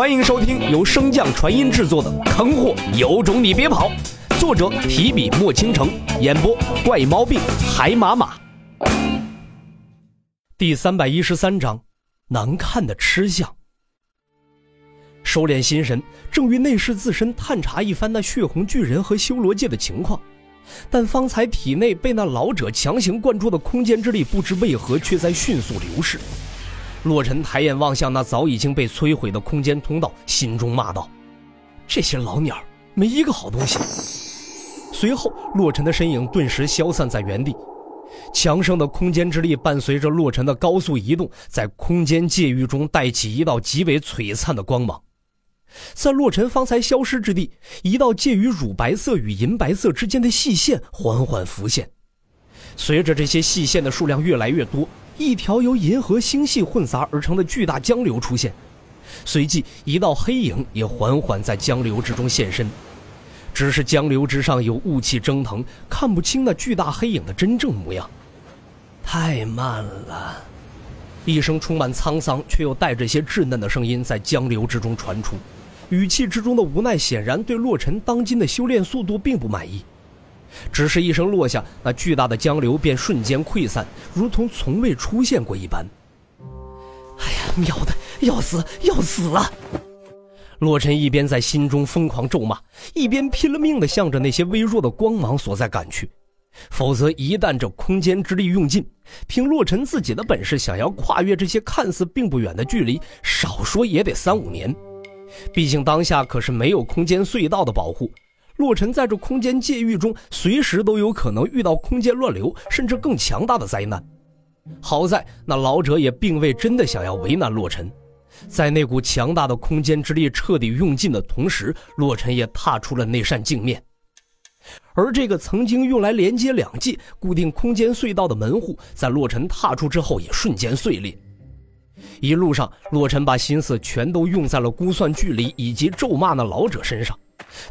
欢迎收听由升降传音制作的《坑货有种你别跑》，作者提笔墨倾城，演播怪毛病海马马。第三百一十三章，难看的吃相。收敛心神，正欲内视自身，探查一番那血红巨人和修罗界的情况，但方才体内被那老者强行灌注的空间之力，不知为何却在迅速流逝。洛尘抬眼望向那早已经被摧毁的空间通道，心中骂道：“这些老鸟没一个好东西。”随后，洛尘的身影顿时消散在原地。强盛的空间之力伴随着洛尘的高速移动，在空间界域中带起一道极为璀璨的光芒。在洛尘方才消失之地，一道介于乳白色与银白色之间的细线缓缓浮现。随着这些细线的数量越来越多，一条由银河星系混杂而成的巨大江流出现，随即一道黑影也缓缓在江流之中现身。只是江流之上有雾气蒸腾，看不清那巨大黑影的真正模样。太慢了，一声充满沧桑却又带着些稚嫩的声音在江流之中传出，语气之中的无奈显然对洛尘当今的修炼速度并不满意。只是一声落下，那巨大的江流便瞬间溃散，如同从未出现过一般。哎呀，喵的，要死，要死了！洛尘一边在心中疯狂咒骂，一边拼了命地向着那些微弱的光芒所在赶去。否则，一旦这空间之力用尽，凭洛尘自己的本事，想要跨越这些看似并不远的距离，少说也得三五年。毕竟当下可是没有空间隧道的保护。洛尘在这空间界域中，随时都有可能遇到空间乱流，甚至更强大的灾难。好在那老者也并未真的想要为难洛尘，在那股强大的空间之力彻底用尽的同时，洛尘也踏出了那扇镜面。而这个曾经用来连接两界、固定空间隧道的门户，在洛尘踏出之后也瞬间碎裂。一路上，洛尘把心思全都用在了估算距离以及咒骂那老者身上。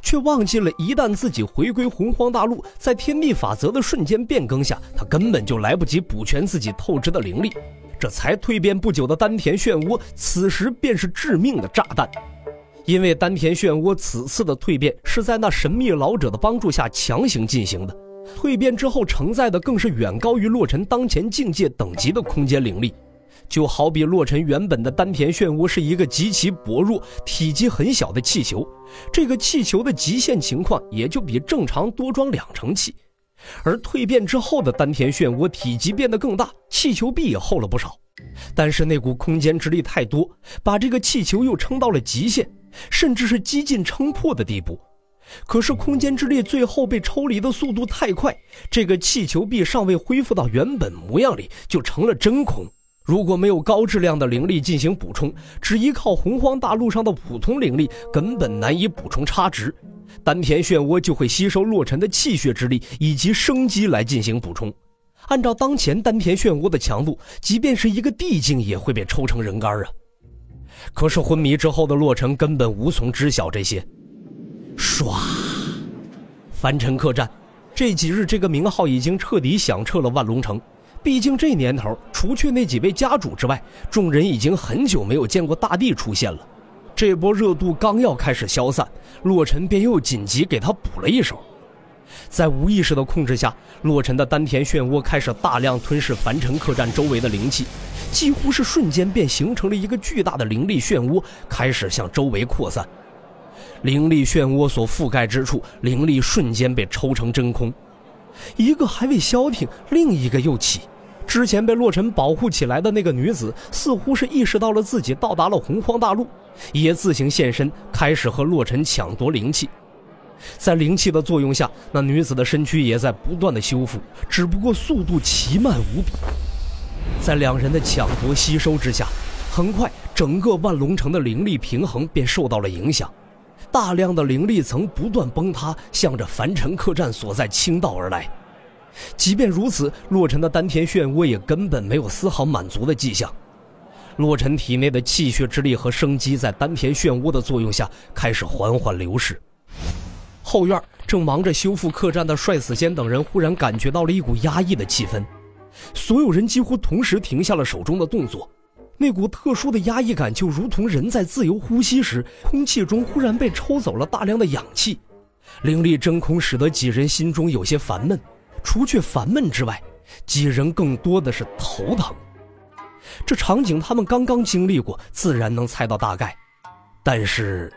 却忘记了，一旦自己回归洪荒大陆，在天地法则的瞬间变更下，他根本就来不及补全自己透支的灵力。这才蜕变不久的丹田漩涡，此时便是致命的炸弹。因为丹田漩涡此次的蜕变是在那神秘老者的帮助下强行进行的，蜕变之后承载的更是远高于洛尘当前境界等级的空间灵力。就好比洛尘原本的丹田漩涡是一个极其薄弱、体积很小的气球，这个气球的极限情况也就比正常多装两成气，而蜕变之后的丹田漩涡体积变得更大，气球壁也厚了不少，但是那股空间之力太多，把这个气球又撑到了极限，甚至是几近撑破的地步。可是空间之力最后被抽离的速度太快，这个气球壁尚未恢复到原本模样里，就成了真空。如果没有高质量的灵力进行补充，只依靠洪荒大陆上的普通灵力，根本难以补充差值。丹田漩涡就会吸收洛尘的气血之力以及生机来进行补充。按照当前丹田漩涡的强度，即便是一个地境也会被抽成人干啊！可是昏迷之后的洛尘根本无从知晓这些。唰，凡尘客栈，这几日这个名号已经彻底响彻了万龙城。毕竟这年头，除去那几位家主之外，众人已经很久没有见过大帝出现了。这波热度刚要开始消散，洛尘便又紧急给他补了一手。在无意识的控制下，洛尘的丹田漩涡开始大量吞噬凡尘客栈周围的灵气，几乎是瞬间便形成了一个巨大的灵力漩涡，开始向周围扩散。灵力漩涡所覆盖之处，灵力瞬间被抽成真空。一个还未消停，另一个又起。之前被洛尘保护起来的那个女子，似乎是意识到了自己到达了洪荒大陆，也自行现身，开始和洛尘抢夺灵气。在灵气的作用下，那女子的身躯也在不断的修复，只不过速度奇慢无比。在两人的抢夺吸收之下，很快整个万龙城的灵力平衡便受到了影响。大量的灵力层不断崩塌，向着凡尘客栈所在倾倒而来。即便如此，洛尘的丹田漩涡也根本没有丝毫满足的迹象。洛尘体内的气血之力和生机在丹田漩涡的作用下开始缓缓流逝。后院正忙着修复客栈的帅死仙等人忽然感觉到了一股压抑的气氛，所有人几乎同时停下了手中的动作。那股特殊的压抑感，就如同人在自由呼吸时，空气中忽然被抽走了大量的氧气。凌厉真空使得几人心中有些烦闷，除却烦闷之外，几人更多的是头疼。这场景他们刚刚经历过，自然能猜到大概。但是，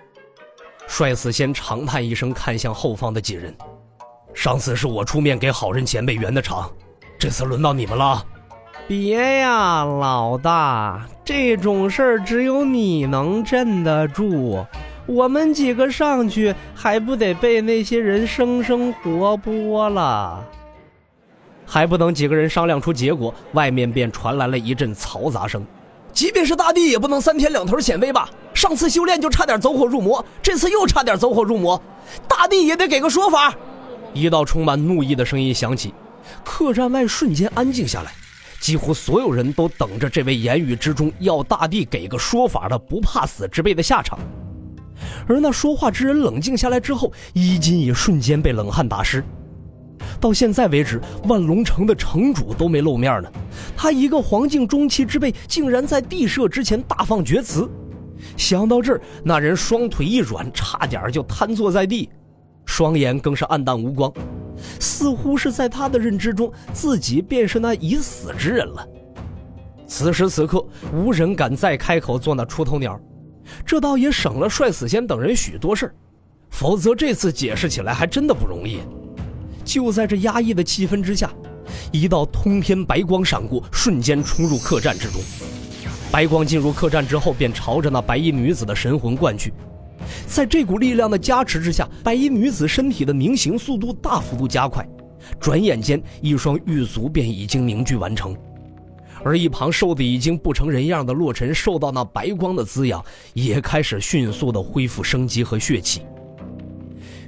帅死先长叹一声，看向后方的几人：“上次是我出面给好人前辈圆的场，这次轮到你们了。”别呀，老大，这种事儿只有你能镇得住。我们几个上去还不得被那些人生生活剥了？还不等几个人商量出结果，外面便传来了一阵嘈杂声。即便是大帝，也不能三天两头显威吧？上次修炼就差点走火入魔，这次又差点走火入魔，大帝也得给个说法。一道充满怒意的声音响起，客栈外瞬间安静下来，几乎所有人都等着这位言语之中要大帝给个说法的不怕死之辈的下场。而那说话之人冷静下来之后，衣襟也瞬间被冷汗打湿。到现在为止，万龙城的城主都没露面呢。他一个黄境中期之辈，竟然在地设之前大放厥词。想到这儿，那人双腿一软，差点就瘫坐在地，双眼更是暗淡无光，似乎是在他的认知中，自己便是那已死之人了。此时此刻，无人敢再开口做那出头鸟。这倒也省了帅死仙等人许多事否则这次解释起来还真的不容易。就在这压抑的气氛之下，一道通天白光闪过，瞬间冲入客栈之中。白光进入客栈之后，便朝着那白衣女子的神魂灌去。在这股力量的加持之下，白衣女子身体的凝形速度大幅度加快，转眼间一双玉足便已经凝聚完成。而一旁瘦的已经不成人样的洛尘，受到那白光的滋养，也开始迅速的恢复生机和血气。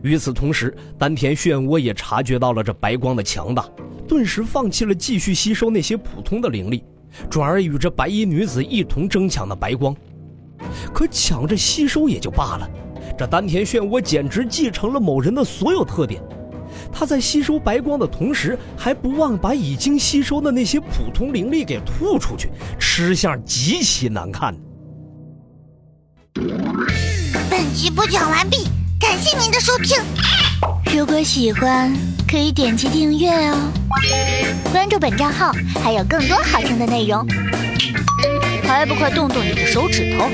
与此同时，丹田漩涡也察觉到了这白光的强大，顿时放弃了继续吸收那些普通的灵力，转而与这白衣女子一同争抢那白光。可抢着吸收也就罢了，这丹田漩涡简直继承了某人的所有特点。他在吸收白光的同时，还不忘把已经吸收的那些普通灵力给吐出去，吃相极其难看。本集播讲完毕，感谢您的收听。如果喜欢，可以点击订阅哦，关注本账号还有更多好听的内容。还不快动动你的手指头！